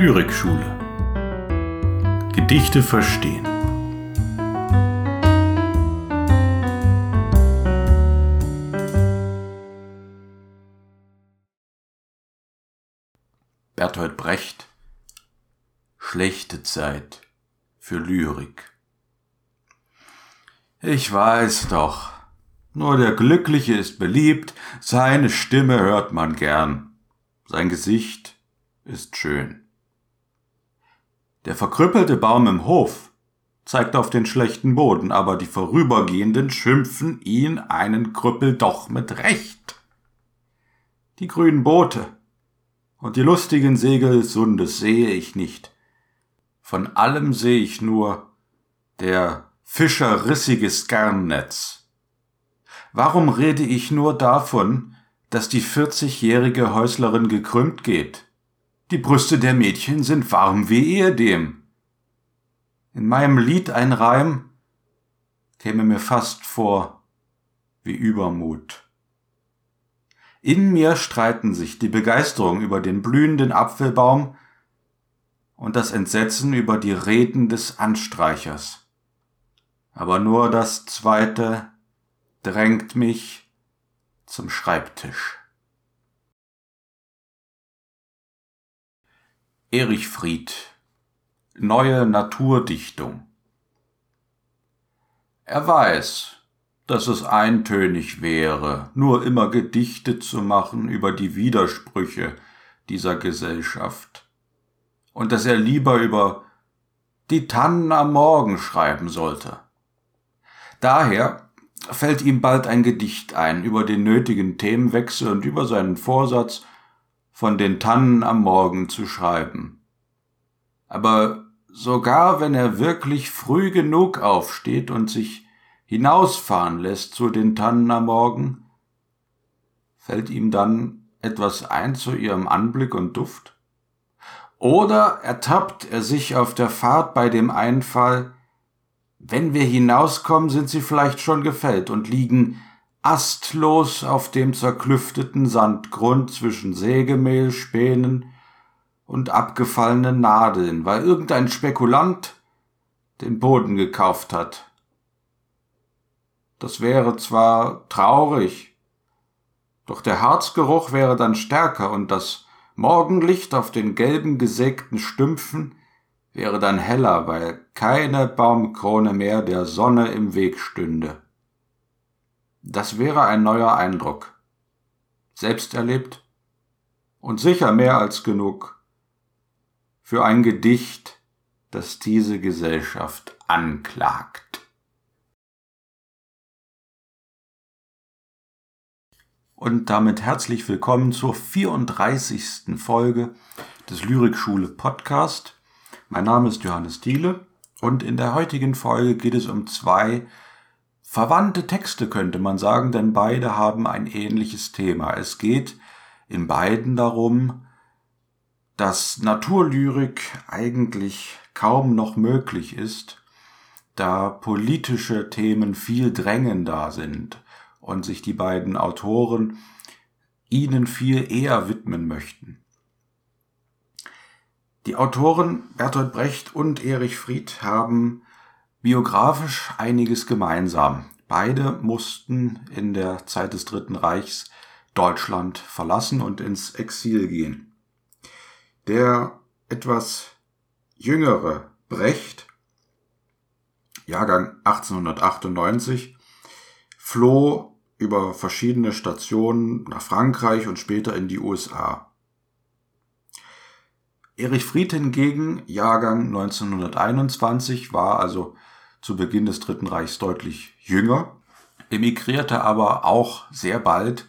Lyrikschule. Gedichte verstehen. Bertolt Brecht Schlechte Zeit für Lyrik. Ich weiß doch, nur der Glückliche ist beliebt, seine Stimme hört man gern, sein Gesicht ist schön. Der verkrüppelte Baum im Hof zeigt auf den schlechten Boden, aber die Vorübergehenden schimpfen ihn einen Krüppel doch mit Recht. Die grünen Boote und die lustigen Segel des Sundes sehe ich nicht. Von allem sehe ich nur der Fischer rissiges Garnnetz. Warum rede ich nur davon, dass die vierzigjährige Häuslerin gekrümmt geht? Die Brüste der Mädchen sind warm wie ehedem. In meinem Lied ein Reim käme mir fast vor wie Übermut. In mir streiten sich die Begeisterung über den blühenden Apfelbaum und das Entsetzen über die Reden des Anstreichers. Aber nur das zweite drängt mich zum Schreibtisch. Erich Fried Neue Naturdichtung. Er weiß, dass es eintönig wäre, nur immer Gedichte zu machen über die Widersprüche dieser Gesellschaft, und dass er lieber über die Tannen am Morgen schreiben sollte. Daher fällt ihm bald ein Gedicht ein über den nötigen Themenwechsel und über seinen Vorsatz, von den Tannen am Morgen zu schreiben. Aber sogar wenn er wirklich früh genug aufsteht und sich hinausfahren lässt zu den Tannen am Morgen, fällt ihm dann etwas ein zu ihrem Anblick und Duft? Oder ertappt er sich auf der Fahrt bei dem Einfall, wenn wir hinauskommen, sind sie vielleicht schon gefällt und liegen astlos auf dem zerklüfteten Sandgrund zwischen Sägemehl, Spänen und abgefallenen Nadeln, weil irgendein Spekulant den Boden gekauft hat. Das wäre zwar traurig, doch der Harzgeruch wäre dann stärker und das Morgenlicht auf den gelben gesägten Stümpfen wäre dann heller, weil keine Baumkrone mehr der Sonne im Weg stünde. Das wäre ein neuer Eindruck. Selbst erlebt und sicher mehr als genug für ein Gedicht, das diese Gesellschaft anklagt. Und damit herzlich willkommen zur 34. Folge des Lyrikschule Podcast. Mein Name ist Johannes Thiele und in der heutigen Folge geht es um zwei verwandte Texte könnte man sagen, denn beide haben ein ähnliches Thema. Es geht in beiden darum, dass Naturlyrik eigentlich kaum noch möglich ist, da politische Themen viel drängender sind und sich die beiden Autoren ihnen viel eher widmen möchten. Die Autoren Bertolt Brecht und Erich Fried haben Biografisch einiges gemeinsam. Beide mussten in der Zeit des Dritten Reichs Deutschland verlassen und ins Exil gehen. Der etwas jüngere Brecht, Jahrgang 1898, floh über verschiedene Stationen nach Frankreich und später in die USA. Erich Fried hingegen, Jahrgang 1921, war also zu Beginn des Dritten Reichs deutlich jünger, emigrierte aber auch sehr bald,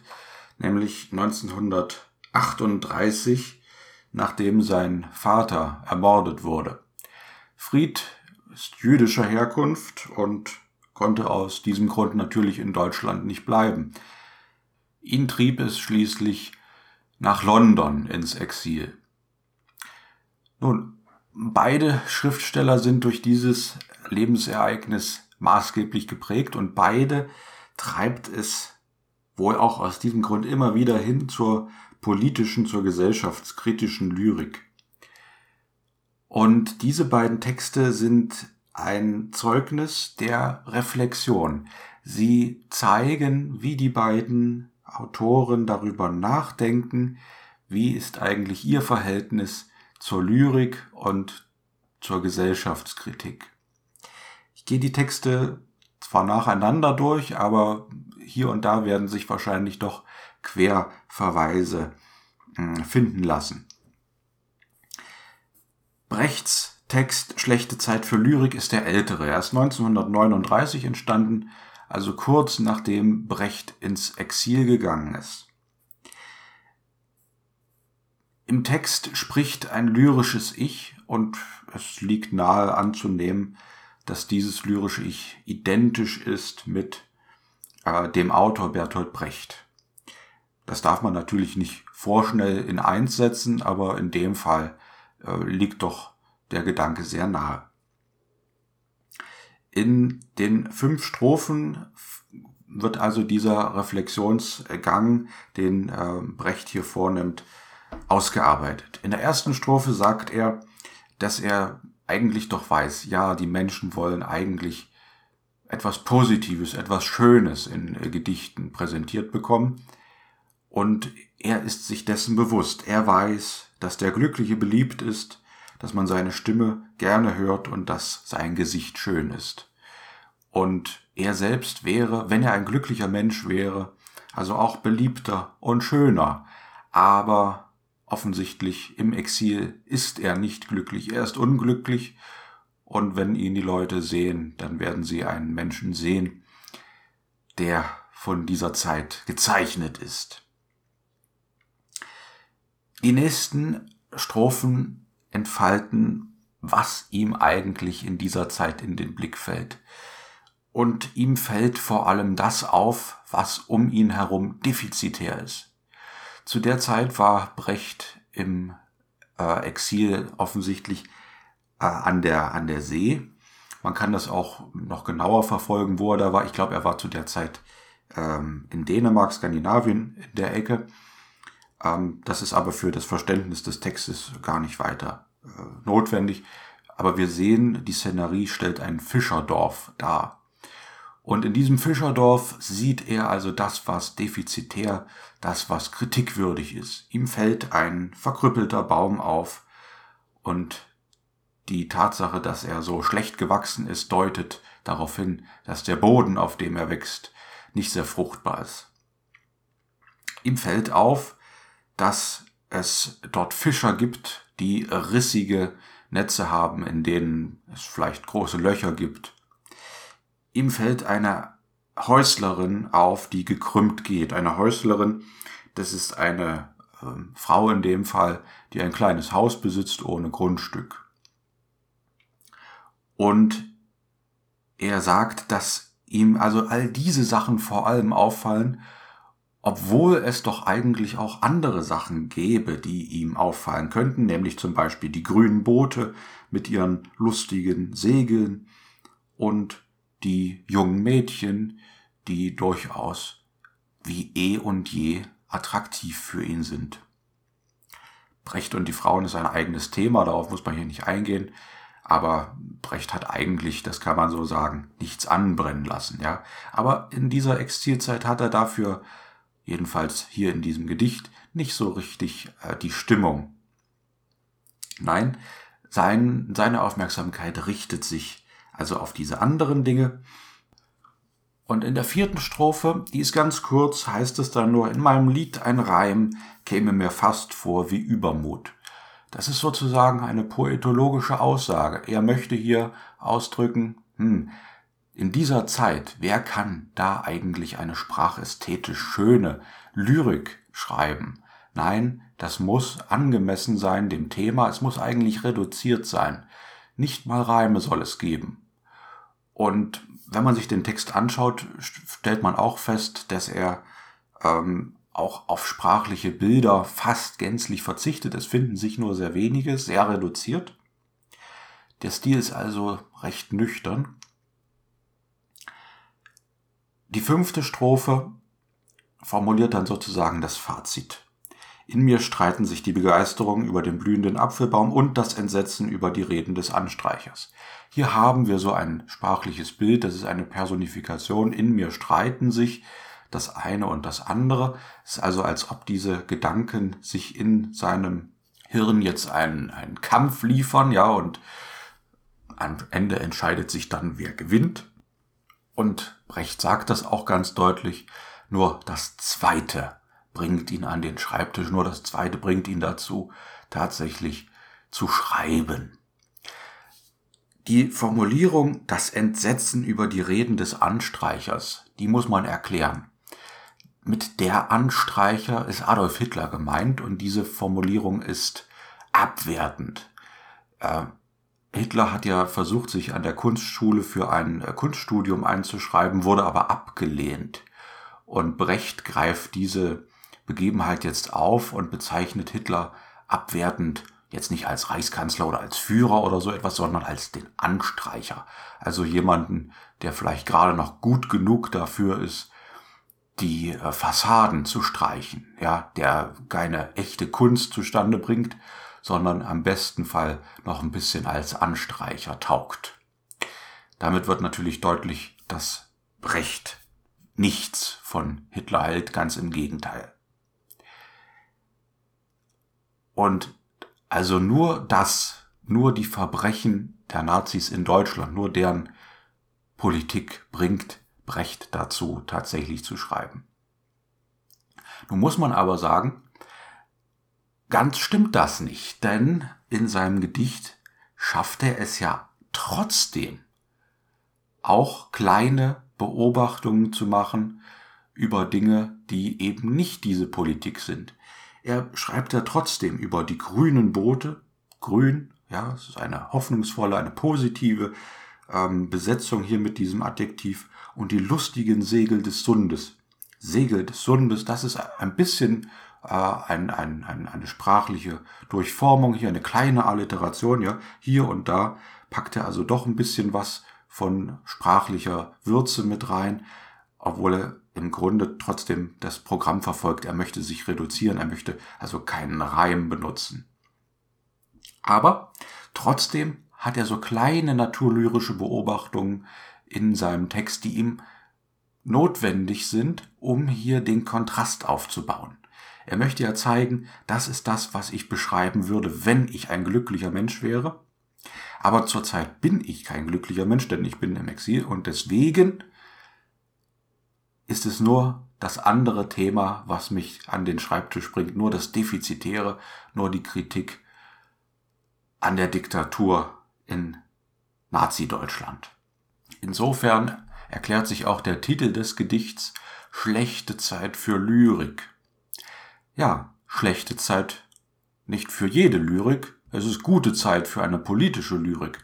nämlich 1938, nachdem sein Vater ermordet wurde. Fried ist jüdischer Herkunft und konnte aus diesem Grund natürlich in Deutschland nicht bleiben. Ihn trieb es schließlich nach London ins Exil. Nun, beide Schriftsteller sind durch dieses Lebensereignis maßgeblich geprägt und beide treibt es wohl auch aus diesem Grund immer wieder hin zur politischen, zur gesellschaftskritischen Lyrik. Und diese beiden Texte sind ein Zeugnis der Reflexion. Sie zeigen, wie die beiden Autoren darüber nachdenken, wie ist eigentlich ihr Verhältnis zur Lyrik und zur Gesellschaftskritik. Ich gehe die Texte zwar nacheinander durch, aber hier und da werden sich wahrscheinlich doch Querverweise hm, finden lassen. Brechts Text Schlechte Zeit für Lyrik ist der ältere. Er ist 1939 entstanden, also kurz nachdem Brecht ins Exil gegangen ist. Im Text spricht ein lyrisches Ich und es liegt nahe anzunehmen, dass dieses lyrische Ich identisch ist mit äh, dem Autor Bertolt Brecht. Das darf man natürlich nicht vorschnell in eins setzen, aber in dem Fall äh, liegt doch der Gedanke sehr nahe. In den fünf Strophen wird also dieser Reflexionsgang, den äh, Brecht hier vornimmt, ausgearbeitet. In der ersten Strophe sagt er, dass er eigentlich doch weiß, ja, die Menschen wollen eigentlich etwas Positives, etwas Schönes in äh, Gedichten präsentiert bekommen. Und er ist sich dessen bewusst. Er weiß, dass der Glückliche beliebt ist, dass man seine Stimme gerne hört und dass sein Gesicht schön ist. Und er selbst wäre, wenn er ein glücklicher Mensch wäre, also auch beliebter und schöner, aber offensichtlich im Exil ist er nicht glücklich, er ist unglücklich und wenn ihn die Leute sehen, dann werden sie einen Menschen sehen, der von dieser Zeit gezeichnet ist. Die nächsten Strophen entfalten, was ihm eigentlich in dieser Zeit in den Blick fällt. Und ihm fällt vor allem das auf, was um ihn herum defizitär ist. Zu der Zeit war Brecht im äh, Exil offensichtlich äh, an, der, an der See. Man kann das auch noch genauer verfolgen, wo er da war. Ich glaube, er war zu der Zeit ähm, in Dänemark, Skandinavien in der Ecke. Ähm, das ist aber für das Verständnis des Textes gar nicht weiter äh, notwendig. Aber wir sehen, die Szenerie stellt ein Fischerdorf dar. Und in diesem Fischerdorf sieht er also das, was defizitär, das, was kritikwürdig ist. Ihm fällt ein verkrüppelter Baum auf und die Tatsache, dass er so schlecht gewachsen ist, deutet darauf hin, dass der Boden, auf dem er wächst, nicht sehr fruchtbar ist. Ihm fällt auf, dass es dort Fischer gibt, die rissige Netze haben, in denen es vielleicht große Löcher gibt ihm fällt eine Häuslerin auf, die gekrümmt geht. Eine Häuslerin, das ist eine äh, Frau in dem Fall, die ein kleines Haus besitzt ohne Grundstück. Und er sagt, dass ihm also all diese Sachen vor allem auffallen, obwohl es doch eigentlich auch andere Sachen gäbe, die ihm auffallen könnten, nämlich zum Beispiel die grünen Boote mit ihren lustigen Segeln und die jungen Mädchen, die durchaus wie eh und je attraktiv für ihn sind. Brecht und die Frauen ist ein eigenes Thema, darauf muss man hier nicht eingehen, aber Brecht hat eigentlich, das kann man so sagen, nichts anbrennen lassen, ja. Aber in dieser Exilzeit hat er dafür, jedenfalls hier in diesem Gedicht, nicht so richtig äh, die Stimmung. Nein, sein, seine Aufmerksamkeit richtet sich also auf diese anderen Dinge. Und in der vierten Strophe, die ist ganz kurz, heißt es dann nur, in meinem Lied ein Reim käme mir fast vor wie Übermut. Das ist sozusagen eine poetologische Aussage. Er möchte hier ausdrücken, hm, in dieser Zeit, wer kann da eigentlich eine sprachästhetisch schöne Lyrik schreiben? Nein, das muss angemessen sein dem Thema, es muss eigentlich reduziert sein. Nicht mal Reime soll es geben. Und wenn man sich den Text anschaut, stellt man auch fest, dass er ähm, auch auf sprachliche Bilder fast gänzlich verzichtet. Es finden sich nur sehr wenige, sehr reduziert. Der Stil ist also recht nüchtern. Die fünfte Strophe formuliert dann sozusagen das Fazit. In mir streiten sich die Begeisterung über den blühenden Apfelbaum und das Entsetzen über die Reden des Anstreichers. Hier haben wir so ein sprachliches Bild, das ist eine Personifikation. In mir streiten sich das eine und das andere. Es ist also, als ob diese Gedanken sich in seinem Hirn jetzt einen, einen Kampf liefern, ja, und am Ende entscheidet sich dann, wer gewinnt. Und Brecht sagt das auch ganz deutlich, nur das Zweite bringt ihn an den Schreibtisch, nur das Zweite bringt ihn dazu, tatsächlich zu schreiben. Die Formulierung das Entsetzen über die Reden des Anstreichers, die muss man erklären. Mit der Anstreicher ist Adolf Hitler gemeint und diese Formulierung ist abwertend. Äh, Hitler hat ja versucht, sich an der Kunstschule für ein äh, Kunststudium einzuschreiben, wurde aber abgelehnt. Und Brecht greift diese Begebenheit jetzt auf und bezeichnet Hitler abwertend jetzt nicht als Reichskanzler oder als Führer oder so etwas, sondern als den Anstreicher. Also jemanden, der vielleicht gerade noch gut genug dafür ist, die äh, Fassaden zu streichen, ja, der keine echte Kunst zustande bringt, sondern am besten Fall noch ein bisschen als Anstreicher taugt. Damit wird natürlich deutlich, dass Brecht nichts von Hitler hält, ganz im Gegenteil. Und also nur das, nur die Verbrechen der Nazis in Deutschland, nur deren Politik bringt Brecht dazu, tatsächlich zu schreiben. Nun muss man aber sagen, ganz stimmt das nicht, denn in seinem Gedicht schafft er es ja trotzdem, auch kleine Beobachtungen zu machen über Dinge, die eben nicht diese Politik sind. Er schreibt ja trotzdem über die grünen Boote, grün, ja, es ist eine hoffnungsvolle, eine positive ähm, Besetzung hier mit diesem Adjektiv. Und die lustigen Segel des Sundes. Segel des Sundes, das ist ein bisschen äh, ein, ein, ein, eine sprachliche Durchformung, hier eine kleine Alliteration, ja, hier und da packt er also doch ein bisschen was von sprachlicher Würze mit rein, obwohl er im Grunde trotzdem das Programm verfolgt. Er möchte sich reduzieren, er möchte also keinen Reim benutzen. Aber trotzdem hat er so kleine naturlyrische Beobachtungen in seinem Text, die ihm notwendig sind, um hier den Kontrast aufzubauen. Er möchte ja zeigen, das ist das, was ich beschreiben würde, wenn ich ein glücklicher Mensch wäre. Aber zurzeit bin ich kein glücklicher Mensch, denn ich bin im Exil und deswegen ist es nur das andere Thema, was mich an den Schreibtisch bringt, nur das Defizitäre, nur die Kritik an der Diktatur in Nazi-Deutschland. Insofern erklärt sich auch der Titel des Gedichts Schlechte Zeit für Lyrik. Ja, schlechte Zeit nicht für jede Lyrik, es ist gute Zeit für eine politische Lyrik,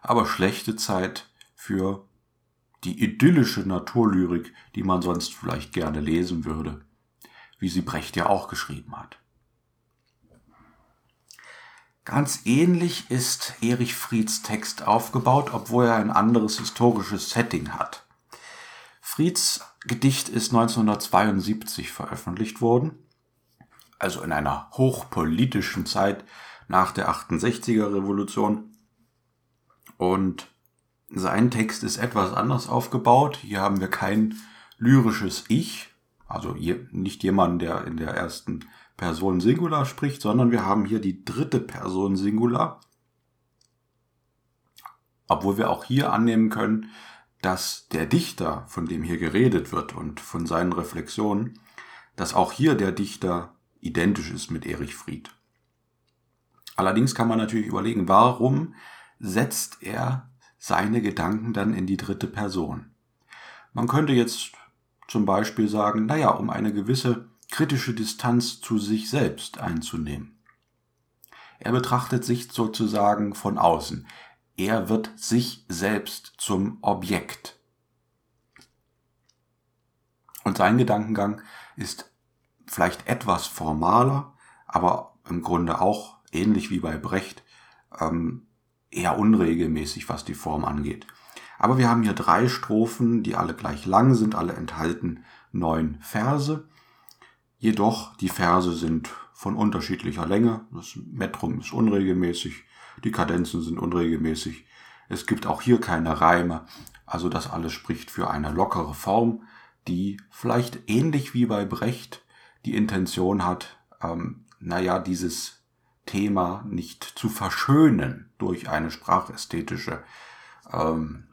aber schlechte Zeit für die idyllische Naturlyrik, die man sonst vielleicht gerne lesen würde, wie sie Brecht ja auch geschrieben hat. Ganz ähnlich ist Erich Frieds Text aufgebaut, obwohl er ein anderes historisches Setting hat. Frieds Gedicht ist 1972 veröffentlicht worden, also in einer hochpolitischen Zeit nach der 68er Revolution. Und sein Text ist etwas anders aufgebaut. Hier haben wir kein lyrisches Ich, also nicht jemand, der in der ersten Person Singular spricht, sondern wir haben hier die dritte Person Singular. Obwohl wir auch hier annehmen können, dass der Dichter, von dem hier geredet wird und von seinen Reflexionen, dass auch hier der Dichter identisch ist mit Erich Fried. Allerdings kann man natürlich überlegen, warum setzt er seine Gedanken dann in die dritte Person. Man könnte jetzt zum Beispiel sagen, naja, um eine gewisse kritische Distanz zu sich selbst einzunehmen. Er betrachtet sich sozusagen von außen. Er wird sich selbst zum Objekt. Und sein Gedankengang ist vielleicht etwas formaler, aber im Grunde auch ähnlich wie bei Brecht ähm, eher unregelmäßig, was die Form angeht. Aber wir haben hier drei Strophen, die alle gleich lang sind, alle enthalten neun Verse. Jedoch die Verse sind von unterschiedlicher Länge. Das Metrum ist unregelmäßig, die Kadenzen sind unregelmäßig. Es gibt auch hier keine Reime. Also das alles spricht für eine lockere Form, die vielleicht ähnlich wie bei Brecht die Intention hat, ähm, naja, dieses Thema nicht zu verschönen durch eine sprachästhetische ähm,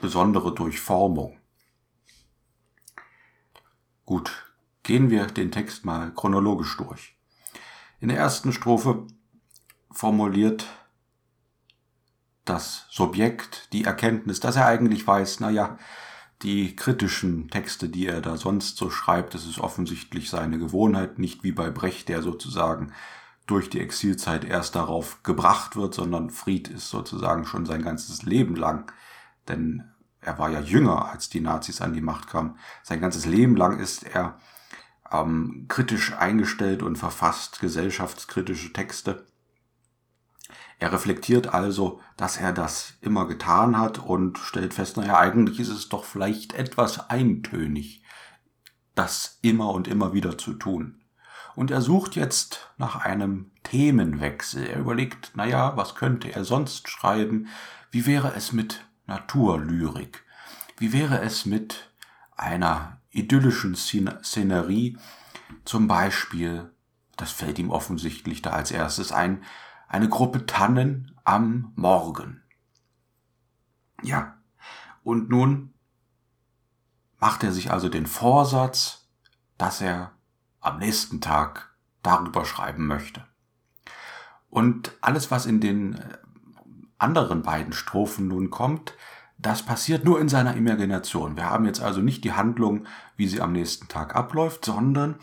besondere Durchformung. Gut, gehen wir den Text mal chronologisch durch. In der ersten Strophe formuliert das Subjekt die Erkenntnis, dass er eigentlich weiß, naja, die kritischen Texte, die er da sonst so schreibt, das ist offensichtlich seine Gewohnheit, nicht wie bei Brecht, der sozusagen durch die Exilzeit erst darauf gebracht wird, sondern Fried ist sozusagen schon sein ganzes Leben lang, denn er war ja jünger, als die Nazis an die Macht kamen. Sein ganzes Leben lang ist er ähm, kritisch eingestellt und verfasst gesellschaftskritische Texte. Er reflektiert also, dass er das immer getan hat und stellt fest, naja, eigentlich ist es doch vielleicht etwas eintönig, das immer und immer wieder zu tun. Und er sucht jetzt nach einem Themenwechsel. Er überlegt, naja, was könnte er sonst schreiben? Wie wäre es mit Naturlyrik? Wie wäre es mit einer idyllischen Szenerie? Zum Beispiel, das fällt ihm offensichtlich da als erstes ein, eine Gruppe Tannen am Morgen. Ja, und nun macht er sich also den Vorsatz, dass er am nächsten Tag darüber schreiben möchte. Und alles, was in den äh, anderen beiden Strophen nun kommt, das passiert nur in seiner Imagination. Wir haben jetzt also nicht die Handlung, wie sie am nächsten Tag abläuft, sondern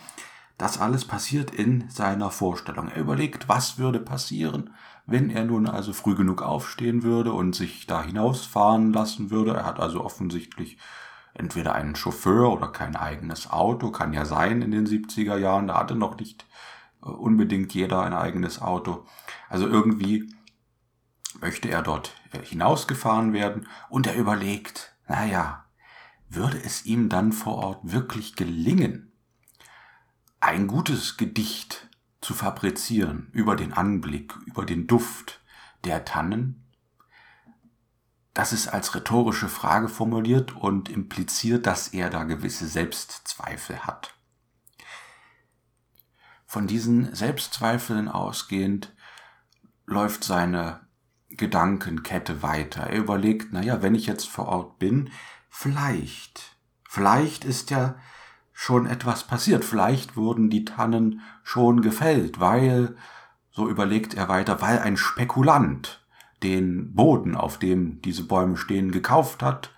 das alles passiert in seiner Vorstellung. Er überlegt, was würde passieren, wenn er nun also früh genug aufstehen würde und sich da hinausfahren lassen würde. Er hat also offensichtlich entweder einen Chauffeur oder kein eigenes Auto, kann ja sein in den 70er Jahren, da hatte noch nicht äh, unbedingt jeder ein eigenes Auto. Also irgendwie möchte er dort äh, hinausgefahren werden und er überlegt, naja, würde es ihm dann vor Ort wirklich gelingen, ein gutes Gedicht zu fabrizieren über den Anblick, über den Duft der Tannen? Das ist als rhetorische Frage formuliert und impliziert, dass er da gewisse Selbstzweifel hat. Von diesen Selbstzweifeln ausgehend läuft seine Gedankenkette weiter. Er überlegt, naja, wenn ich jetzt vor Ort bin, vielleicht, vielleicht ist ja schon etwas passiert. Vielleicht wurden die Tannen schon gefällt, weil, so überlegt er weiter, weil ein Spekulant den Boden, auf dem diese Bäume stehen, gekauft hat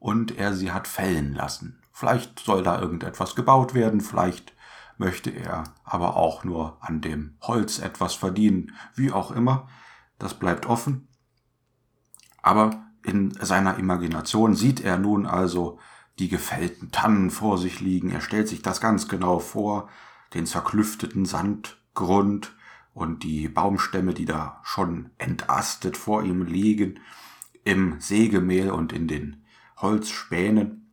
und er sie hat fällen lassen. Vielleicht soll da irgendetwas gebaut werden, vielleicht möchte er aber auch nur an dem Holz etwas verdienen, wie auch immer. Das bleibt offen. Aber in seiner Imagination sieht er nun also die gefällten Tannen vor sich liegen. Er stellt sich das ganz genau vor, den zerklüfteten Sandgrund und die Baumstämme, die da schon entastet vor ihm liegen, im Sägemehl und in den Holzspänen.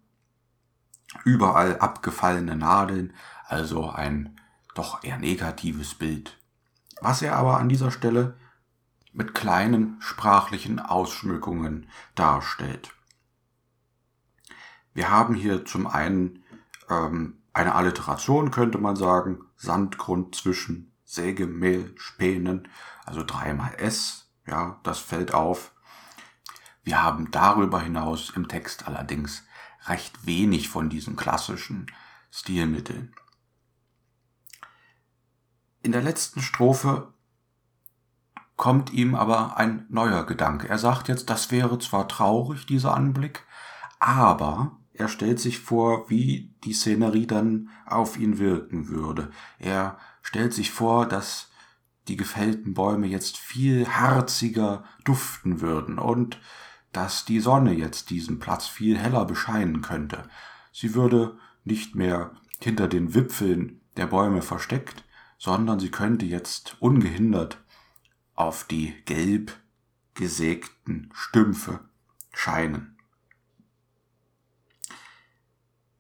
Überall abgefallene Nadeln, also ein doch eher negatives Bild. Was er aber an dieser Stelle mit kleinen sprachlichen Ausschmückungen darstellt. Wir haben hier zum einen ähm, eine Alliteration, könnte man sagen, Sandgrund zwischen Sägemehl, Spänen, also dreimal S, ja, das fällt auf. Wir haben darüber hinaus im Text allerdings recht wenig von diesen klassischen Stilmitteln. In der letzten Strophe kommt ihm aber ein neuer Gedanke. Er sagt jetzt, das wäre zwar traurig, dieser Anblick, aber er stellt sich vor, wie die Szenerie dann auf ihn wirken würde. Er stellt sich vor, dass die gefällten Bäume jetzt viel harziger duften würden und dass die Sonne jetzt diesen Platz viel heller bescheinen könnte. Sie würde nicht mehr hinter den Wipfeln der Bäume versteckt, sondern sie könnte jetzt ungehindert auf die gelb gesägten Stümpfe scheinen.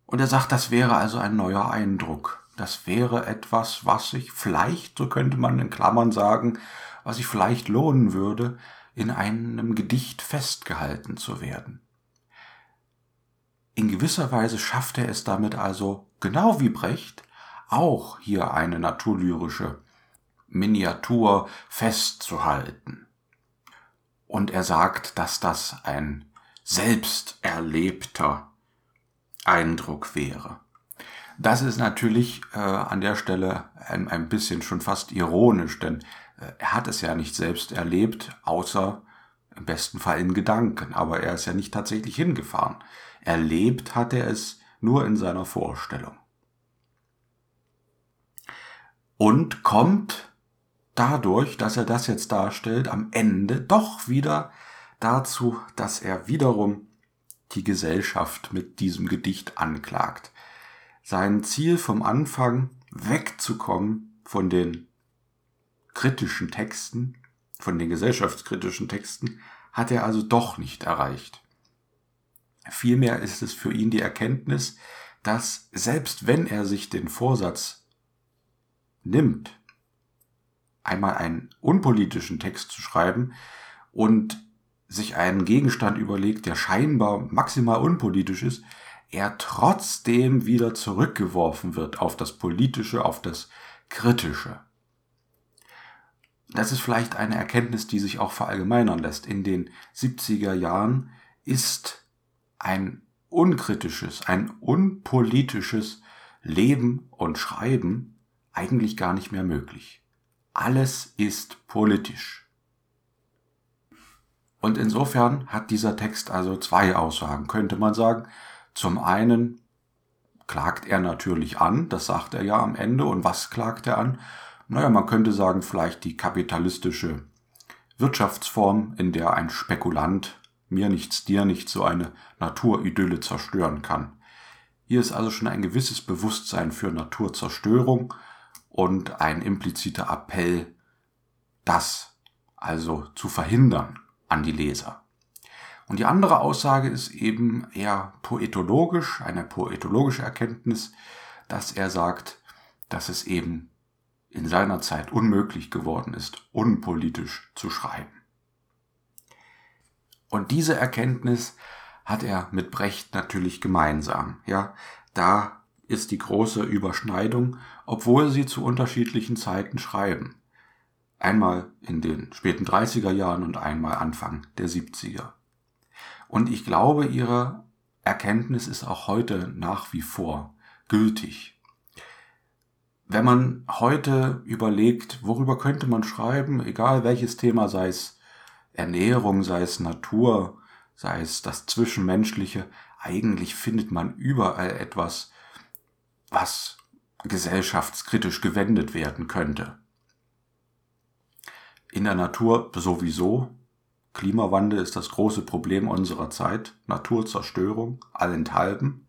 Und er sagt, das wäre also ein neuer Eindruck, das wäre etwas, was sich vielleicht, so könnte man in Klammern sagen, was sich vielleicht lohnen würde, in einem Gedicht festgehalten zu werden. In gewisser Weise schafft er es damit also, genau wie Brecht, auch hier eine naturlyrische Miniatur festzuhalten. Und er sagt, dass das ein selbst erlebter Eindruck wäre. Das ist natürlich äh, an der Stelle ein, ein bisschen schon fast ironisch, denn äh, er hat es ja nicht selbst erlebt, außer im besten Fall in Gedanken, aber er ist ja nicht tatsächlich hingefahren. Erlebt hat er es nur in seiner Vorstellung. Und kommt dadurch, dass er das jetzt darstellt, am Ende doch wieder dazu, dass er wiederum die Gesellschaft mit diesem Gedicht anklagt sein Ziel vom Anfang wegzukommen von den kritischen Texten, von den gesellschaftskritischen Texten, hat er also doch nicht erreicht. Vielmehr ist es für ihn die Erkenntnis, dass selbst wenn er sich den Vorsatz nimmt, einmal einen unpolitischen Text zu schreiben und sich einen Gegenstand überlegt, der scheinbar maximal unpolitisch ist, er trotzdem wieder zurückgeworfen wird auf das Politische, auf das Kritische. Das ist vielleicht eine Erkenntnis, die sich auch verallgemeinern lässt. In den 70er Jahren ist ein unkritisches, ein unpolitisches Leben und Schreiben eigentlich gar nicht mehr möglich. Alles ist politisch. Und insofern hat dieser Text also zwei Aussagen, könnte man sagen. Zum einen klagt er natürlich an, das sagt er ja am Ende. Und was klagt er an? Naja, man könnte sagen, vielleicht die kapitalistische Wirtschaftsform, in der ein Spekulant mir nichts, dir nichts so eine Naturidylle zerstören kann. Hier ist also schon ein gewisses Bewusstsein für Naturzerstörung und ein impliziter Appell, das also zu verhindern an die Leser. Und die andere Aussage ist eben eher poetologisch, eine poetologische Erkenntnis, dass er sagt, dass es eben in seiner Zeit unmöglich geworden ist, unpolitisch zu schreiben. Und diese Erkenntnis hat er mit Brecht natürlich gemeinsam. Ja, da ist die große Überschneidung, obwohl sie zu unterschiedlichen Zeiten schreiben. Einmal in den späten 30er Jahren und einmal Anfang der 70er. Und ich glaube, ihre Erkenntnis ist auch heute nach wie vor gültig. Wenn man heute überlegt, worüber könnte man schreiben, egal welches Thema, sei es Ernährung, sei es Natur, sei es das Zwischenmenschliche, eigentlich findet man überall etwas, was gesellschaftskritisch gewendet werden könnte. In der Natur sowieso, Klimawandel ist das große Problem unserer Zeit, Naturzerstörung, allenthalben.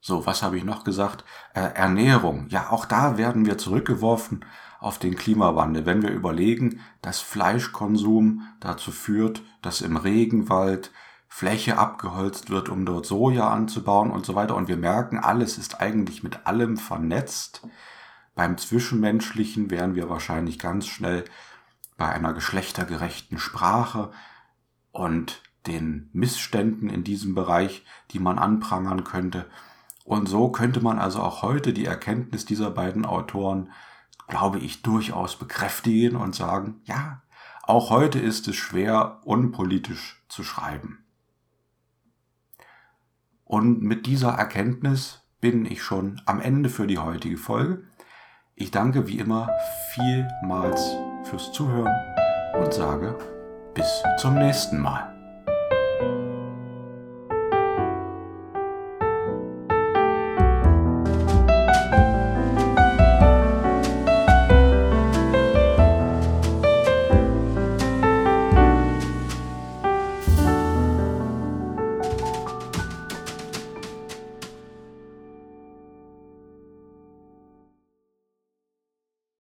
So, was habe ich noch gesagt? Äh, Ernährung. Ja, auch da werden wir zurückgeworfen auf den Klimawandel, wenn wir überlegen, dass Fleischkonsum dazu führt, dass im Regenwald Fläche abgeholzt wird, um dort Soja anzubauen und so weiter. Und wir merken, alles ist eigentlich mit allem vernetzt. Beim Zwischenmenschlichen wären wir wahrscheinlich ganz schnell bei einer geschlechtergerechten Sprache und den Missständen in diesem Bereich, die man anprangern könnte. Und so könnte man also auch heute die Erkenntnis dieser beiden Autoren, glaube ich, durchaus bekräftigen und sagen, ja, auch heute ist es schwer, unpolitisch zu schreiben. Und mit dieser Erkenntnis bin ich schon am Ende für die heutige Folge. Ich danke wie immer vielmals fürs Zuhören und sage bis zum nächsten Mal.